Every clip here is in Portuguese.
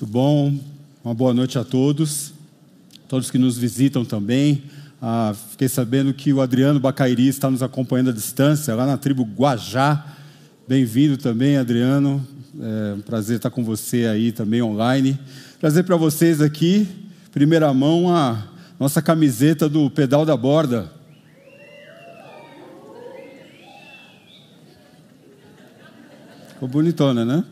Muito bom, uma boa noite a todos, todos que nos visitam também. Ah, fiquei sabendo que o Adriano Bacairi está nos acompanhando à distância, lá na tribo Guajá. Bem-vindo também, Adriano. É um prazer estar com você aí também online. Trazer para vocês aqui, primeira mão, a nossa camiseta do Pedal da Borda. Ficou bonitona, né?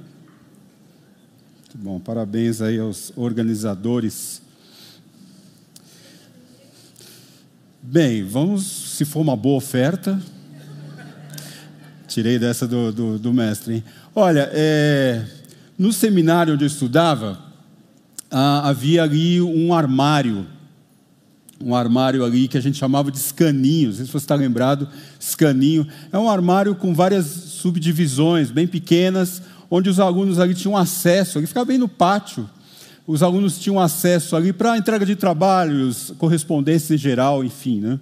Muito bom, parabéns aí aos organizadores. Bem, vamos, se for uma boa oferta. Tirei dessa do, do, do mestre. Hein? Olha, é, no seminário onde eu estudava, ah, havia ali um armário. Um armário ali que a gente chamava de escaninho. Não sei se você está lembrado, escaninho. É um armário com várias subdivisões, bem pequenas, onde os alunos ali tinham acesso, ele ficava bem no pátio, os alunos tinham acesso ali para entrega de trabalhos, correspondência em geral, enfim. Né?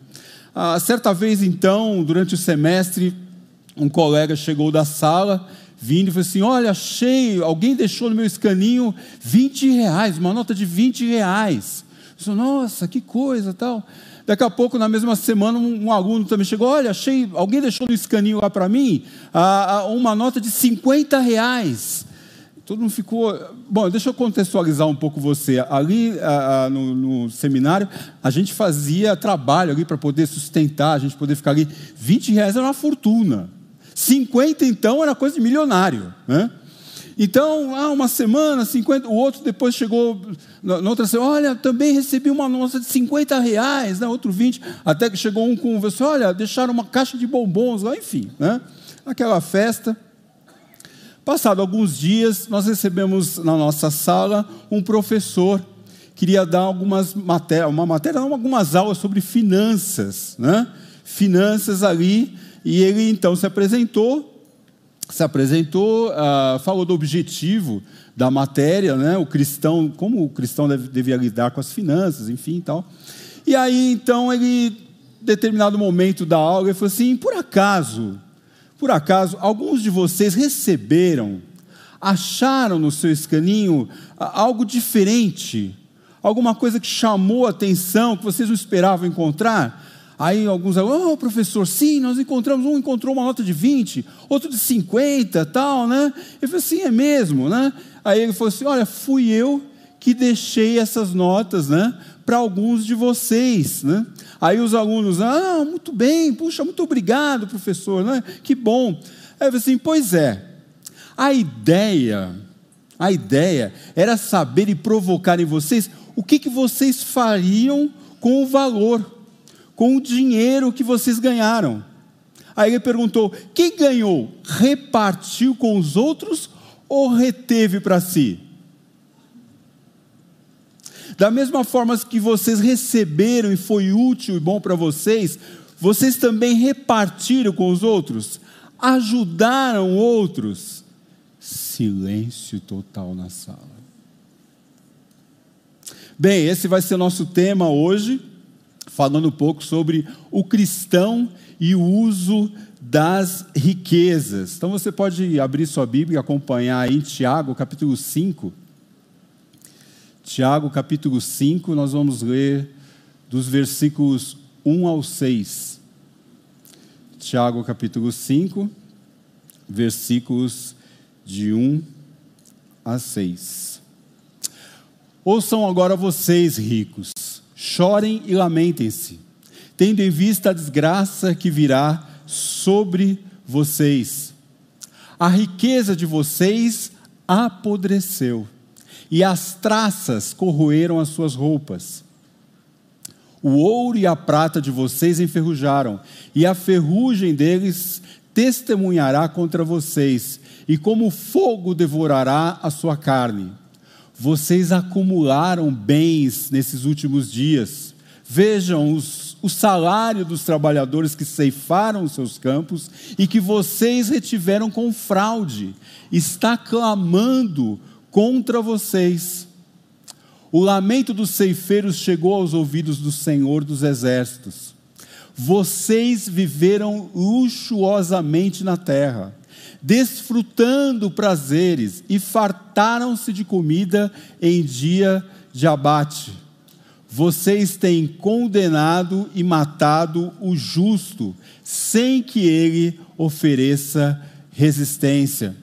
Ah, certa vez, então, durante o semestre, um colega chegou da sala, vindo e falou assim: Olha, achei, alguém deixou no meu escaninho 20 reais, uma nota de 20 reais. Eu disse, Nossa, que coisa tal. Daqui a pouco, na mesma semana, um, um aluno também chegou: Olha, achei, alguém deixou no escaninho lá para mim uma nota de 50 reais. Todo mundo ficou. Bom, deixa eu contextualizar um pouco você. Ali no, no, seminário, a gente fazia trabalho ali para poder sustentar, a gente poder ficar ali. 20 reais era uma fortuna. 50, então, era coisa de milionário. Né? Então, ah, uma semana, 50, o outro depois chegou, na outra semana, olha, também recebi uma nota de 50 reais, né, outro 20, até que chegou um com você, olha, deixaram uma caixa de bombons lá, enfim, né, aquela festa. Passado alguns dias, nós recebemos na nossa sala um professor, queria dar algumas matérias, uma matéria, algumas aulas sobre finanças, né, finanças ali, e ele então se apresentou, se apresentou, ah, falou do objetivo da matéria, né? O cristão, como o cristão deve, devia lidar com as finanças, enfim, tal. E aí então ele, determinado momento da aula, ele falou assim: por acaso, por acaso, alguns de vocês receberam, acharam no seu escaninho algo diferente, alguma coisa que chamou a atenção, que vocês não esperavam encontrar? Aí alguns oh, professor, sim, nós encontramos, um encontrou uma nota de 20, outro de 50, tal, né? Eu falei, sim, é mesmo, né? Aí ele falou assim, olha, fui eu que deixei essas notas, né? Para alguns de vocês, né? Aí os alunos, ah, muito bem, puxa, muito obrigado, professor, né? Que bom. Aí eu falei assim, pois é, a ideia, a ideia era saber e provocar em vocês o que, que vocês fariam com o valor com o dinheiro que vocês ganharam. Aí ele perguntou: quem ganhou? Repartiu com os outros ou reteve para si? Da mesma forma que vocês receberam e foi útil e bom para vocês, vocês também repartiram com os outros? Ajudaram outros? Silêncio total na sala. Bem, esse vai ser nosso tema hoje falando um pouco sobre o cristão e o uso das riquezas. Então você pode abrir sua Bíblia e acompanhar aí Tiago, capítulo 5. Tiago, capítulo 5, nós vamos ler dos versículos 1 ao 6. Tiago, capítulo 5, versículos de 1 a 6. Ouçam agora vocês, ricos chorem e lamentem-se, tendo em vista a desgraça que virá sobre vocês. A riqueza de vocês apodreceu, e as traças corroeram as suas roupas. O ouro e a prata de vocês enferrujaram, e a ferrugem deles testemunhará contra vocês, e como fogo devorará a sua carne vocês acumularam bens nesses últimos dias. Vejam os, o salário dos trabalhadores que ceifaram os seus campos e que vocês retiveram com fraude. Está clamando contra vocês. O lamento dos ceifeiros chegou aos ouvidos do Senhor dos Exércitos. Vocês viveram luxuosamente na terra desfrutando prazeres e fartaram-se de comida em dia de abate. Vocês têm condenado e matado o justo, sem que ele ofereça resistência.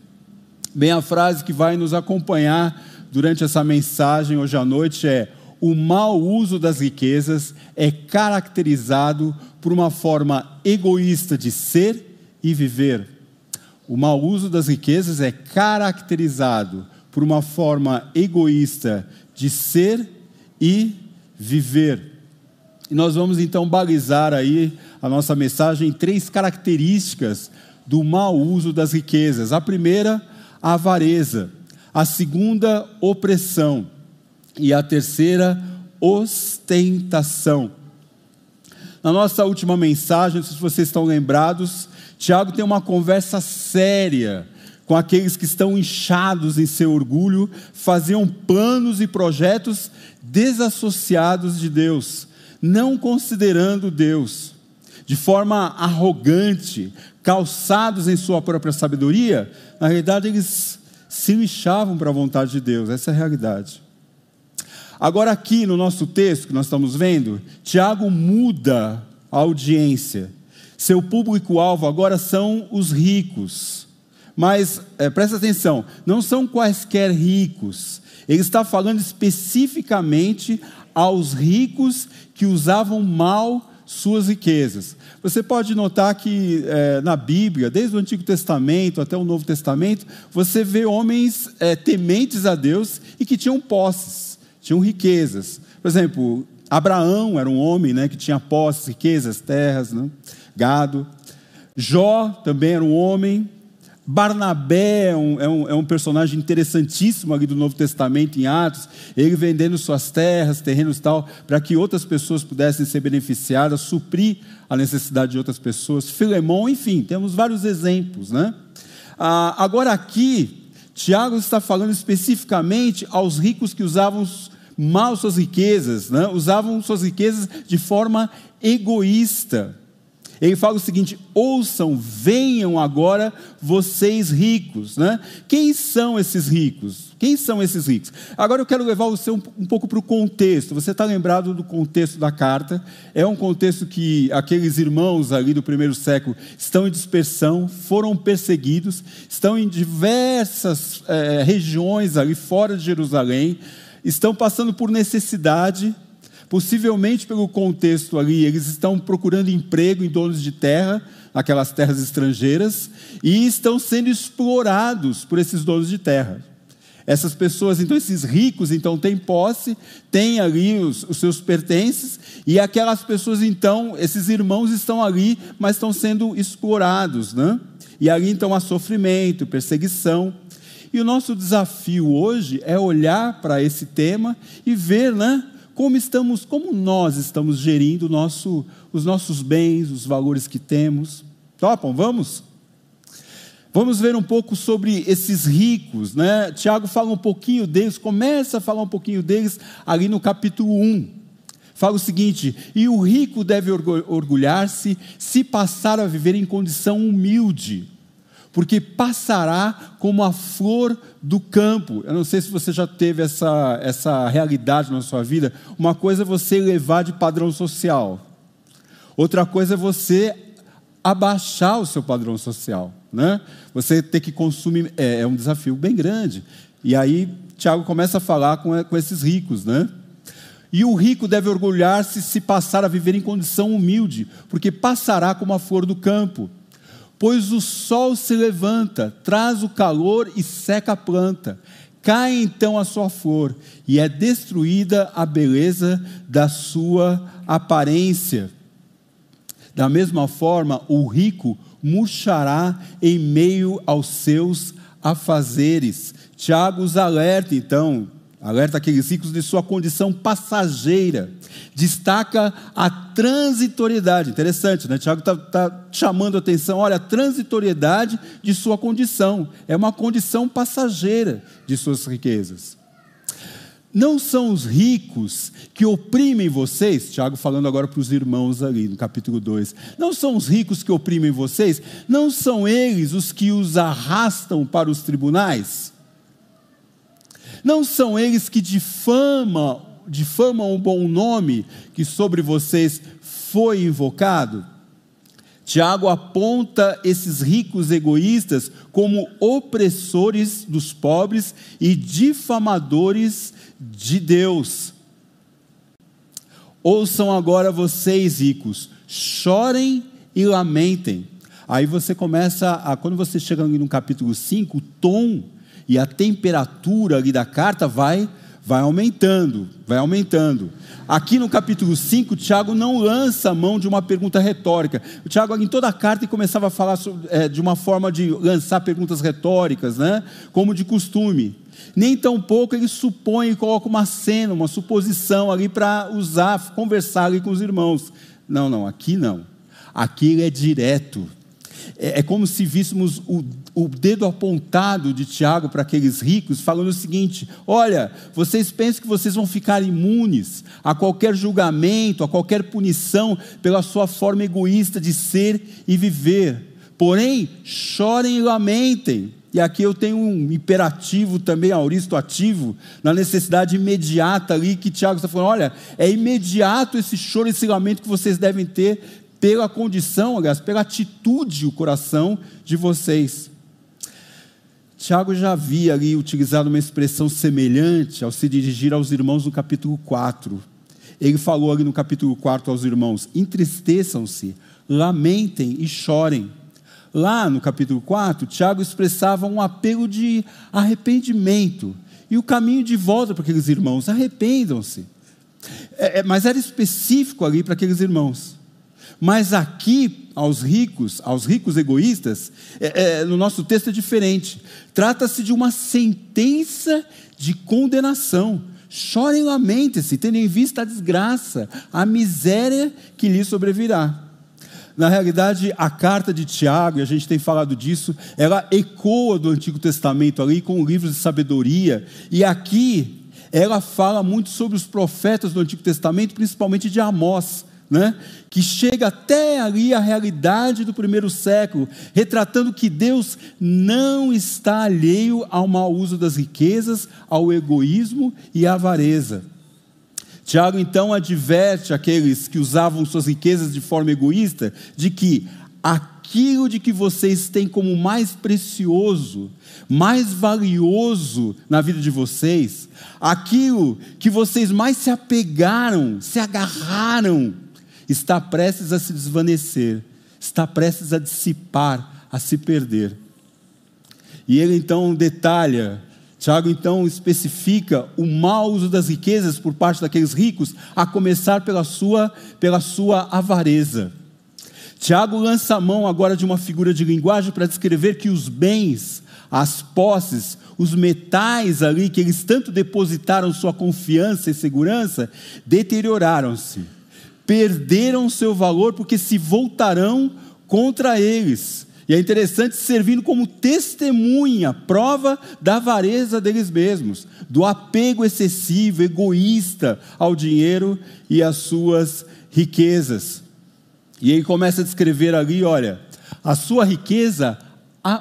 Bem, a frase que vai nos acompanhar durante essa mensagem hoje à noite é: o mau uso das riquezas é caracterizado por uma forma egoísta de ser e viver. O mau uso das riquezas é caracterizado por uma forma egoísta de ser e viver. E nós vamos então balizar aí a nossa mensagem em três características do mau uso das riquezas. A primeira, a avareza. A segunda, opressão e a terceira, ostentação. Na nossa última mensagem, se vocês estão lembrados, Tiago tem uma conversa séria com aqueles que estão inchados em seu orgulho, faziam planos e projetos desassociados de Deus, não considerando Deus, de forma arrogante, calçados em sua própria sabedoria, na realidade eles se lixavam para a vontade de Deus, essa é a realidade. Agora, aqui no nosso texto que nós estamos vendo, Tiago muda a audiência. Seu público-alvo agora são os ricos. Mas, é, presta atenção, não são quaisquer ricos. Ele está falando especificamente aos ricos que usavam mal suas riquezas. Você pode notar que é, na Bíblia, desde o Antigo Testamento até o Novo Testamento, você vê homens é, tementes a Deus e que tinham posses tinham riquezas. Por exemplo, Abraão era um homem né, que tinha posses, riquezas, terras, né, gado. Jó também era um homem. Barnabé é um, é, um, é um, personagem interessantíssimo ali do Novo Testamento, em Atos, ele vendendo suas terras, terrenos e tal, para que outras pessoas pudessem ser beneficiadas, suprir a necessidade de outras pessoas. Filemão, enfim, temos vários exemplos. Né? Ah, agora, aqui, Tiago está falando especificamente aos ricos que usavam mal suas riquezas, né? usavam suas riquezas de forma egoísta. Ele fala o seguinte: ouçam, venham agora vocês ricos. Né? Quem são esses ricos? Quem são esses ricos? Agora eu quero levar você um, um pouco para o contexto. Você está lembrado do contexto da carta? É um contexto que aqueles irmãos ali do primeiro século estão em dispersão, foram perseguidos, estão em diversas é, regiões ali fora de Jerusalém estão passando por necessidade, possivelmente pelo contexto ali, eles estão procurando emprego em donos de terra, aquelas terras estrangeiras, e estão sendo explorados por esses donos de terra. Essas pessoas, então, esses ricos, então, têm posse, têm ali os, os, seus pertences, e aquelas pessoas, então, esses irmãos estão ali, mas estão sendo explorados, né? E ali, então, há sofrimento, perseguição. E o nosso desafio hoje é olhar para esse tema e ver, né, como estamos, como nós estamos gerindo nosso, os nossos bens, os valores que temos. Topam? Vamos? Vamos ver um pouco sobre esses ricos, né? Tiago fala um pouquinho deles, começa a falar um pouquinho deles ali no capítulo 1. Fala o seguinte: e o rico deve orgulhar-se se passar a viver em condição humilde porque passará como a flor do campo. Eu não sei se você já teve essa, essa realidade na sua vida. Uma coisa é você levar de padrão social, outra coisa é você abaixar o seu padrão social. Né? Você ter que consumir, é, é um desafio bem grande. E aí, Tiago começa a falar com, com esses ricos, né? E o rico deve orgulhar-se se passar a viver em condição humilde, porque passará como a flor do campo pois o sol se levanta, traz o calor e seca a planta. Cai então a sua flor, e é destruída a beleza da sua aparência. Da mesma forma, o rico murchará em meio aos seus afazeres. Tiago os alerta, então, alerta aqueles ricos de sua condição passageira, destaca a transitoriedade, interessante, né? Tiago está tá chamando a atenção, olha, a transitoriedade de sua condição, é uma condição passageira de suas riquezas. não são os ricos que oprimem vocês? Tiago falando agora para os irmãos ali no capítulo 2. Não são os ricos que oprimem vocês? Não são eles os que os arrastam para os tribunais? Não são eles que difamam, difamam o bom nome que sobre vocês foi invocado? Tiago aponta esses ricos egoístas como opressores dos pobres e difamadores de Deus. Ouçam agora vocês, ricos, chorem e lamentem. Aí você começa, a, quando você chega no capítulo 5, o tom e a temperatura ali da carta vai vai aumentando, vai aumentando. Aqui no capítulo 5, Tiago não lança a mão de uma pergunta retórica. O Tiago, em toda a carta, começava a falar sobre, é, de uma forma de lançar perguntas retóricas, né? como de costume. Nem tampouco ele supõe e coloca uma cena, uma suposição ali para usar, conversar ali com os irmãos. Não, não, aqui não. Aqui ele é direto. É, é como se víssemos o, o dedo apontado de Tiago para aqueles ricos, falando o seguinte: olha, vocês pensam que vocês vão ficar imunes a qualquer julgamento, a qualquer punição pela sua forma egoísta de ser e viver. Porém, chorem e lamentem. E aqui eu tenho um imperativo também, auristo ativo, na necessidade imediata ali que Tiago está falando: olha, é imediato esse choro esse lamento que vocês devem ter pela condição, aliás, pela atitude, o coração de vocês. Tiago já havia ali utilizado uma expressão semelhante ao se dirigir aos irmãos no capítulo 4. Ele falou ali no capítulo 4 aos irmãos: entristeçam-se, lamentem e chorem. Lá no capítulo 4, Tiago expressava um apelo de arrependimento e o caminho de volta para aqueles irmãos: arrependam-se. É, é, mas era específico ali para aqueles irmãos. Mas aqui, aos ricos, aos ricos egoístas, é, é, no nosso texto é diferente. Trata-se de uma sentença de condenação. Chorem e lamentem-se, tendo em vista a desgraça, a miséria que lhes sobrevirá. Na realidade, a carta de Tiago, e a gente tem falado disso, ela ecoa do Antigo Testamento ali com livros de sabedoria, e aqui ela fala muito sobre os profetas do Antigo Testamento, principalmente de Amós né? que chega até ali a realidade do primeiro século, retratando que Deus não está alheio ao mau uso das riquezas, ao egoísmo e à avareza. Tiago então adverte aqueles que usavam suas riquezas de forma egoísta de que aquilo de que vocês têm como mais precioso, mais valioso na vida de vocês, aquilo que vocês mais se apegaram, se agarraram, está prestes a se desvanecer, está prestes a dissipar, a se perder. E ele então detalha, Tiago então especifica o mau uso das riquezas por parte daqueles ricos, a começar pela sua, pela sua avareza. Tiago lança a mão agora de uma figura de linguagem para descrever que os bens, as posses, os metais ali que eles tanto depositaram sua confiança e segurança, deterioraram-se perderam seu valor porque se voltarão contra eles. E é interessante servindo como testemunha, prova da avareza deles mesmos, do apego excessivo, egoísta ao dinheiro e às suas riquezas. E ele começa a descrever ali: olha, a sua riqueza,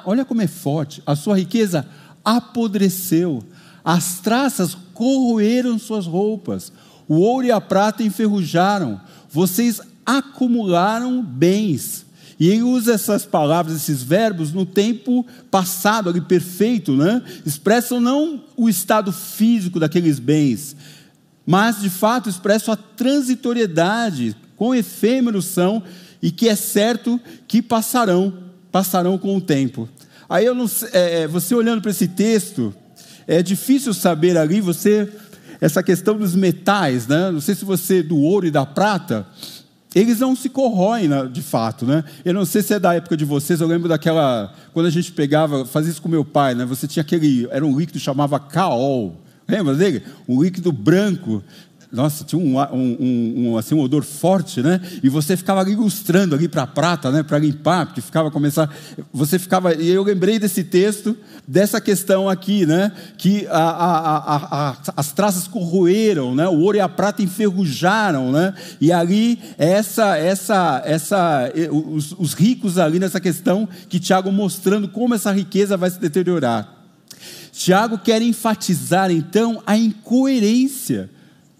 olha como é forte, a sua riqueza apodreceu, as traças corroeram suas roupas, o ouro e a prata enferrujaram, vocês acumularam bens. E ele usa essas palavras, esses verbos, no tempo passado, ali perfeito, né? Expressam não o estado físico daqueles bens, mas de fato expressam a transitoriedade, quão efêmeros são e que é certo que passarão, passarão com o tempo. Aí eu não, é, é, você olhando para esse texto, é difícil saber ali, você essa questão dos metais, né? não sei se você, do ouro e da prata, eles não se corroem né, de fato, né? Eu não sei se é da época de vocês, eu lembro daquela. Quando a gente pegava, fazia isso com meu pai, né? Você tinha aquele. Era um líquido que chamava caol. Lembra dele? Um líquido branco. Nossa, tinha um, um, um, assim, um odor forte, né? E você ficava ali ilustrando ali para a prata, né? Para limpar, porque ficava começar. Você ficava. E eu lembrei desse texto, dessa questão aqui, né? Que a, a, a, as traças corroeram, né? O ouro e a prata enferrujaram, né? E ali essa, essa, essa, os, os ricos ali nessa questão que Tiago mostrando como essa riqueza vai se deteriorar. Tiago quer enfatizar então a incoerência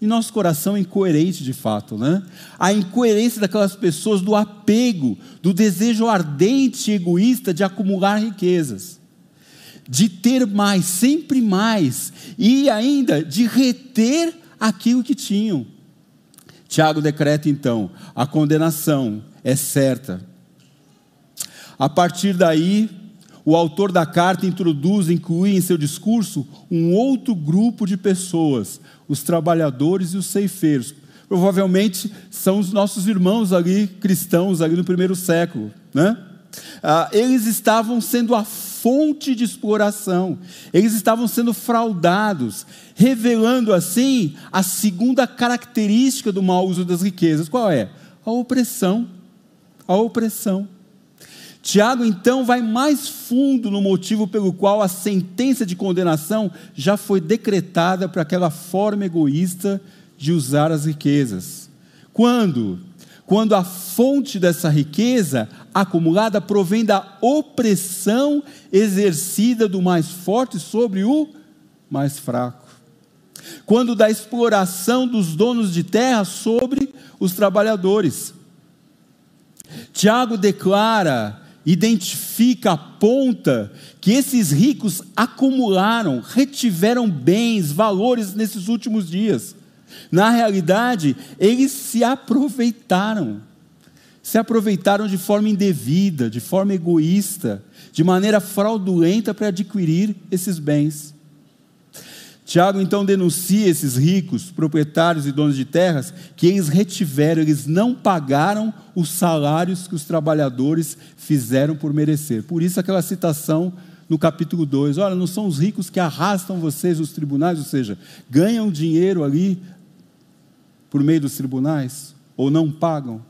e nosso coração é incoerente de fato, né? A incoerência daquelas pessoas do apego, do desejo ardente e egoísta de acumular riquezas, de ter mais, sempre mais, e ainda de reter aquilo que tinham. Tiago decreta então: a condenação é certa. A partir daí, o autor da carta introduz, inclui em seu discurso um outro grupo de pessoas, os trabalhadores e os ceifeiros. Provavelmente são os nossos irmãos ali, cristãos, ali no primeiro século. Né? Ah, eles estavam sendo a fonte de exploração, eles estavam sendo fraudados, revelando assim a segunda característica do mau uso das riquezas: qual é? A opressão. A opressão. Tiago então vai mais fundo no motivo pelo qual a sentença de condenação já foi decretada para aquela forma egoísta de usar as riquezas. Quando? Quando a fonte dessa riqueza acumulada provém da opressão exercida do mais forte sobre o mais fraco. Quando da exploração dos donos de terra sobre os trabalhadores. Tiago declara identifica, aponta que esses ricos acumularam, retiveram bens, valores nesses últimos dias. Na realidade, eles se aproveitaram. Se aproveitaram de forma indevida, de forma egoísta, de maneira fraudulenta para adquirir esses bens. Tiago então denuncia esses ricos, proprietários e donos de terras, que eles retiveram, eles não pagaram os salários que os trabalhadores fizeram por merecer. Por isso, aquela citação no capítulo 2: olha, não são os ricos que arrastam vocês os tribunais, ou seja, ganham dinheiro ali por meio dos tribunais, ou não pagam.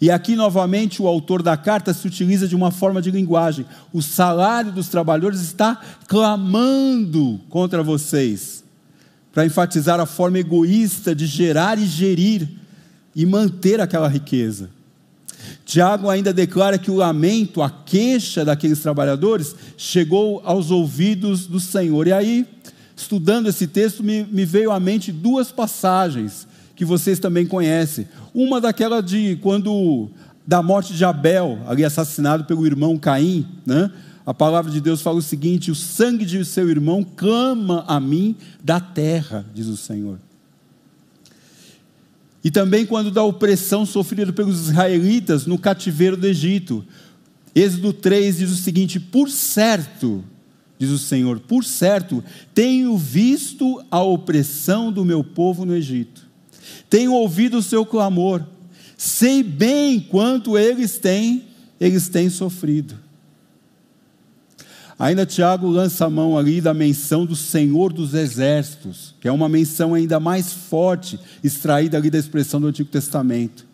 E aqui, novamente, o autor da carta se utiliza de uma forma de linguagem. O salário dos trabalhadores está clamando contra vocês, para enfatizar a forma egoísta de gerar e gerir e manter aquela riqueza. Tiago ainda declara que o lamento, a queixa daqueles trabalhadores chegou aos ouvidos do Senhor. E aí, estudando esse texto, me, me veio à mente duas passagens que vocês também conhecem. Uma daquela de quando da morte de Abel, ali assassinado pelo irmão Caim, né? A palavra de Deus fala o seguinte: o sangue de seu irmão clama a mim da terra, diz o Senhor. E também quando da opressão sofrida pelos israelitas no cativeiro do Egito. Êxodo 3 diz o seguinte: Por certo, diz o Senhor, por certo, tenho visto a opressão do meu povo no Egito tenho ouvido o seu clamor, sei bem quanto eles têm, eles têm sofrido. Ainda Tiago lança a mão ali da menção do Senhor dos Exércitos, que é uma menção ainda mais forte, extraída ali da expressão do Antigo Testamento.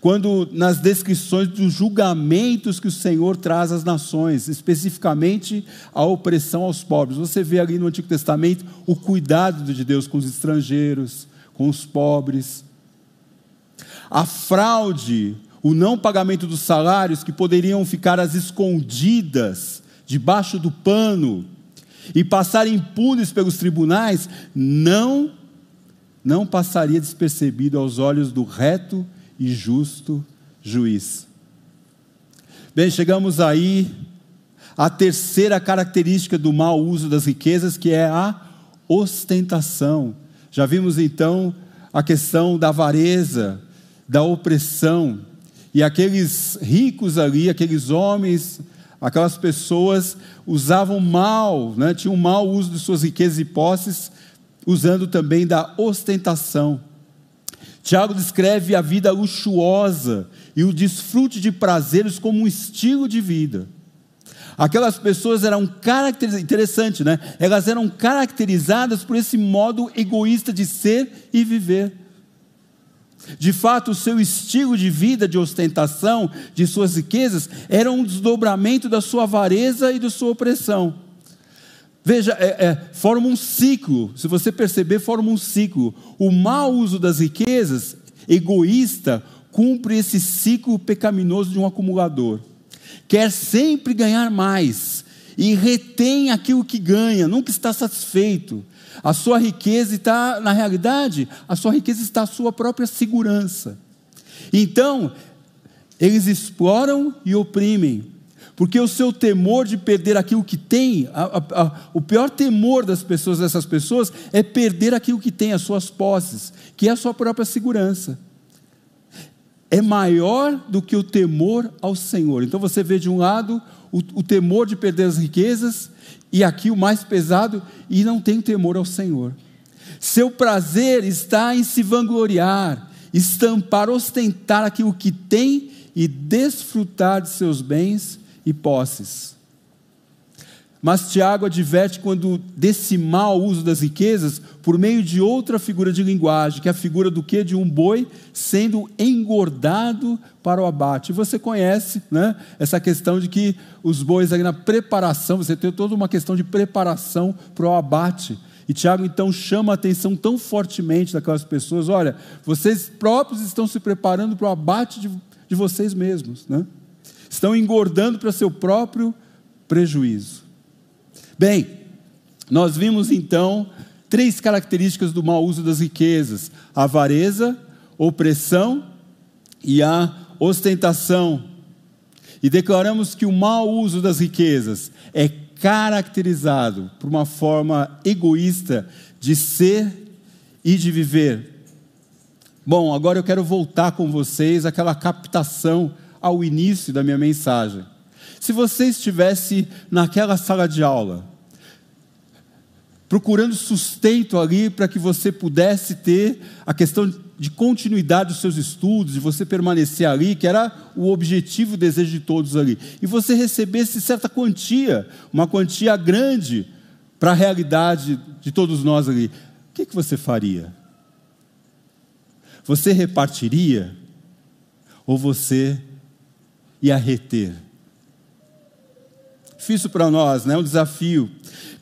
Quando nas descrições dos julgamentos que o Senhor traz às nações, especificamente a opressão aos pobres, você vê ali no Antigo Testamento o cuidado de Deus com os estrangeiros, com os pobres. A fraude, o não pagamento dos salários que poderiam ficar às escondidas, debaixo do pano, e passar impunes pelos tribunais, não não passaria despercebido aos olhos do reto e justo juiz. Bem, chegamos aí à terceira característica do mau uso das riquezas, que é a ostentação. Já vimos então a questão da avareza, da opressão, e aqueles ricos ali, aqueles homens, aquelas pessoas usavam mal, né, tinham mau uso de suas riquezas e posses, usando também da ostentação. Tiago descreve a vida luxuosa e o desfrute de prazeres como um estilo de vida. Aquelas pessoas eram caracterizadas, interessante, né? Elas eram caracterizadas por esse modo egoísta de ser e viver. De fato, o seu estilo de vida, de ostentação, de suas riquezas, era um desdobramento da sua avareza e da sua opressão. Veja, é, é, forma um ciclo, se você perceber, forma um ciclo. O mau uso das riquezas, egoísta, cumpre esse ciclo pecaminoso de um acumulador. Quer sempre ganhar mais e retém aquilo que ganha, nunca está satisfeito a sua riqueza está, na realidade, a sua riqueza está a sua própria segurança. Então, eles exploram e oprimem, porque o seu temor de perder aquilo que tem, a, a, a, o pior temor das pessoas, dessas pessoas, é perder aquilo que tem, as suas posses, que é a sua própria segurança. É maior do que o temor ao Senhor. Então você vê de um lado o, o temor de perder as riquezas, e aqui o mais pesado, e não tem temor ao Senhor. Seu prazer está em se vangloriar, estampar, ostentar aquilo que tem e desfrutar de seus bens e posses. Mas Tiago adverte quando desse mau uso das riquezas por meio de outra figura de linguagem, que é a figura do que? De um boi sendo engordado para o abate. E você conhece né, essa questão de que os bois ali na preparação, você tem toda uma questão de preparação para o abate. E Tiago então chama a atenção tão fortemente daquelas pessoas: olha, vocês próprios estão se preparando para o abate de, de vocês mesmos, né? estão engordando para seu próprio prejuízo. Bem, nós vimos então três características do mau uso das riquezas: a avareza, opressão e a ostentação. E declaramos que o mau uso das riquezas é caracterizado por uma forma egoísta de ser e de viver. Bom, agora eu quero voltar com vocês àquela captação ao início da minha mensagem. Se você estivesse naquela sala de aula, procurando sustento ali para que você pudesse ter a questão de continuidade dos seus estudos, de você permanecer ali, que era o objetivo o desejo de todos ali, e você recebesse certa quantia, uma quantia grande para a realidade de todos nós ali, o que, que você faria? Você repartiria? Ou você ia reter? difícil para nós, né? um desafio.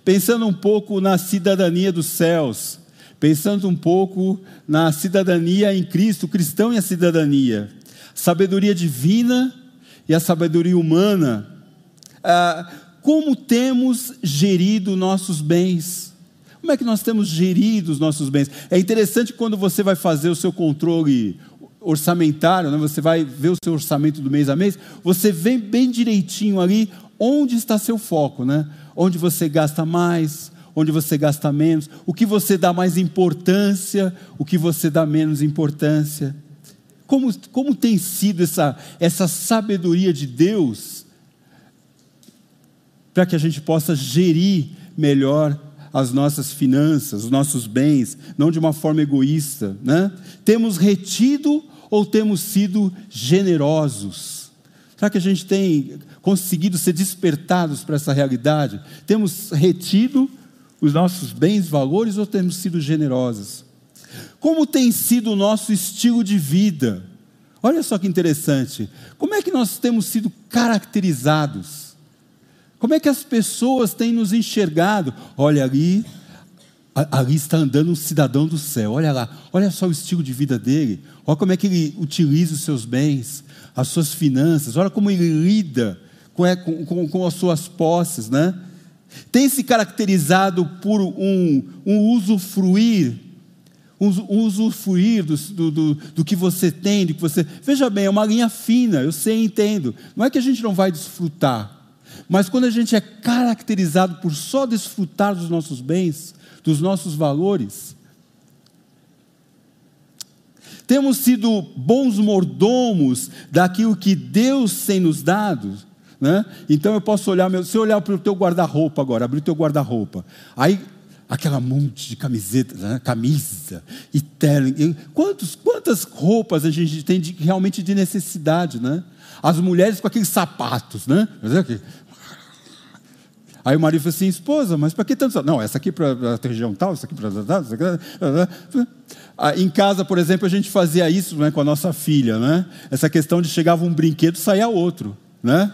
Pensando um pouco na cidadania dos céus, pensando um pouco na cidadania em Cristo, o cristão e a cidadania, sabedoria divina e a sabedoria humana. Ah, como temos gerido nossos bens? Como é que nós temos gerido os nossos bens? É interessante quando você vai fazer o seu controle orçamentário, né? você vai ver o seu orçamento do mês a mês, você vê bem direitinho ali onde está seu foco, né? Onde você gasta mais, onde você gasta menos, o que você dá mais importância, o que você dá menos importância. Como, como tem sido essa, essa sabedoria de Deus para que a gente possa gerir melhor as nossas finanças, os nossos bens, não de uma forma egoísta, né? Temos retido ou temos sido generosos? Será que a gente tem conseguido ser despertados para essa realidade? Temos retido os nossos bens, valores ou temos sido generosos? Como tem sido o nosso estilo de vida? Olha só que interessante. Como é que nós temos sido caracterizados? Como é que as pessoas têm nos enxergado? Olha ali, ali está andando um cidadão do céu. Olha lá, olha só o estilo de vida dele. Olha como é que ele utiliza os seus bens, as suas finanças. Olha como ele lida com, com, com as suas posses, né? Tem se caracterizado por um, um usufruir, um, usufruir do, do, do, que você tem, do que você. Veja bem, é uma linha fina, eu sei entendo. Não é que a gente não vai desfrutar, mas quando a gente é caracterizado por só desfrutar dos nossos bens, dos nossos valores, temos sido bons mordomos daquilo que Deus tem nos dado né? Então eu posso olhar, meu, se eu olhar para o teu guarda-roupa agora, abrir o teu guarda-roupa, aí aquela monte de camiseta, né? camisa e terno. Quantos, quantas roupas a gente tem de, realmente de necessidade, né? As mulheres com aqueles sapatos, né? Aí o marido falou assim: esposa, mas para que tanto? Não, essa aqui para a região tal, essa aqui para. Ah, em casa, por exemplo, a gente fazia isso né, com a nossa filha, né? Essa questão de chegava um brinquedo saía outro, né?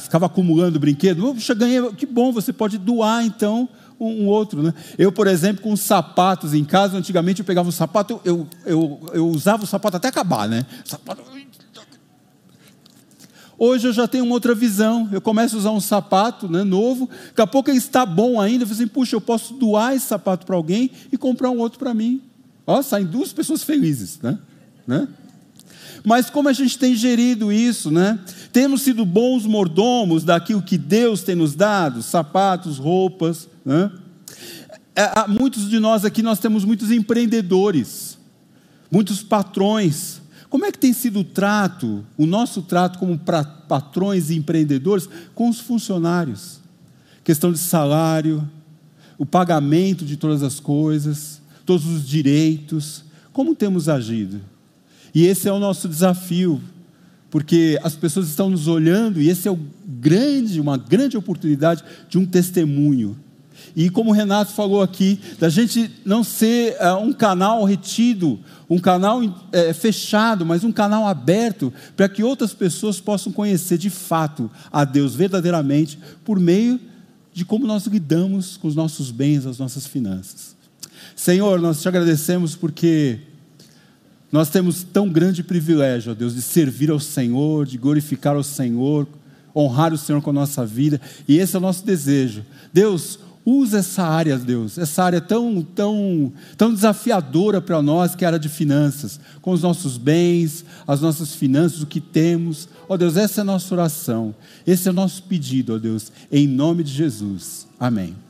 Ficava acumulando brinquedo. Puxa, ganhei, que bom, você pode doar então um, outro. Né? Eu, por exemplo, com sapatos em casa, antigamente eu pegava um sapato, eu, eu, eu usava o sapato até acabar, né? Sapato, Hoje eu já tenho uma outra visão. Eu começo a usar um sapato né, novo, daqui a pouco ele está bom ainda. Eu falo assim, puxa, eu posso doar esse sapato para alguém e comprar um outro para mim. Ó, saem duas pessoas felizes, né? né? Mas como a gente tem gerido isso, né? Temos sido bons mordomos daquilo que Deus tem nos dado, sapatos, roupas, né? É, muitos de nós aqui nós temos muitos empreendedores, muitos patrões como é que tem sido o trato, o nosso trato como patrões e empreendedores com os funcionários? Questão de salário, o pagamento de todas as coisas, todos os direitos. Como temos agido? E esse é o nosso desafio, porque as pessoas estão nos olhando e esse é o grande, uma grande oportunidade de um testemunho. E como o Renato falou aqui, da gente não ser uh, um canal retido, um canal uh, fechado, mas um canal aberto, para que outras pessoas possam conhecer de fato a Deus verdadeiramente, por meio de como nós lidamos com os nossos bens, as nossas finanças. Senhor, nós te agradecemos porque nós temos tão grande privilégio, ó Deus, de servir ao Senhor, de glorificar ao Senhor, honrar o Senhor com a nossa vida, e esse é o nosso desejo. Deus, Usa essa área, Deus, essa área tão, tão, tão desafiadora para nós, que é a área de finanças, com os nossos bens, as nossas finanças, o que temos. Ó Deus, essa é a nossa oração, esse é o nosso pedido, ó Deus, em nome de Jesus. Amém.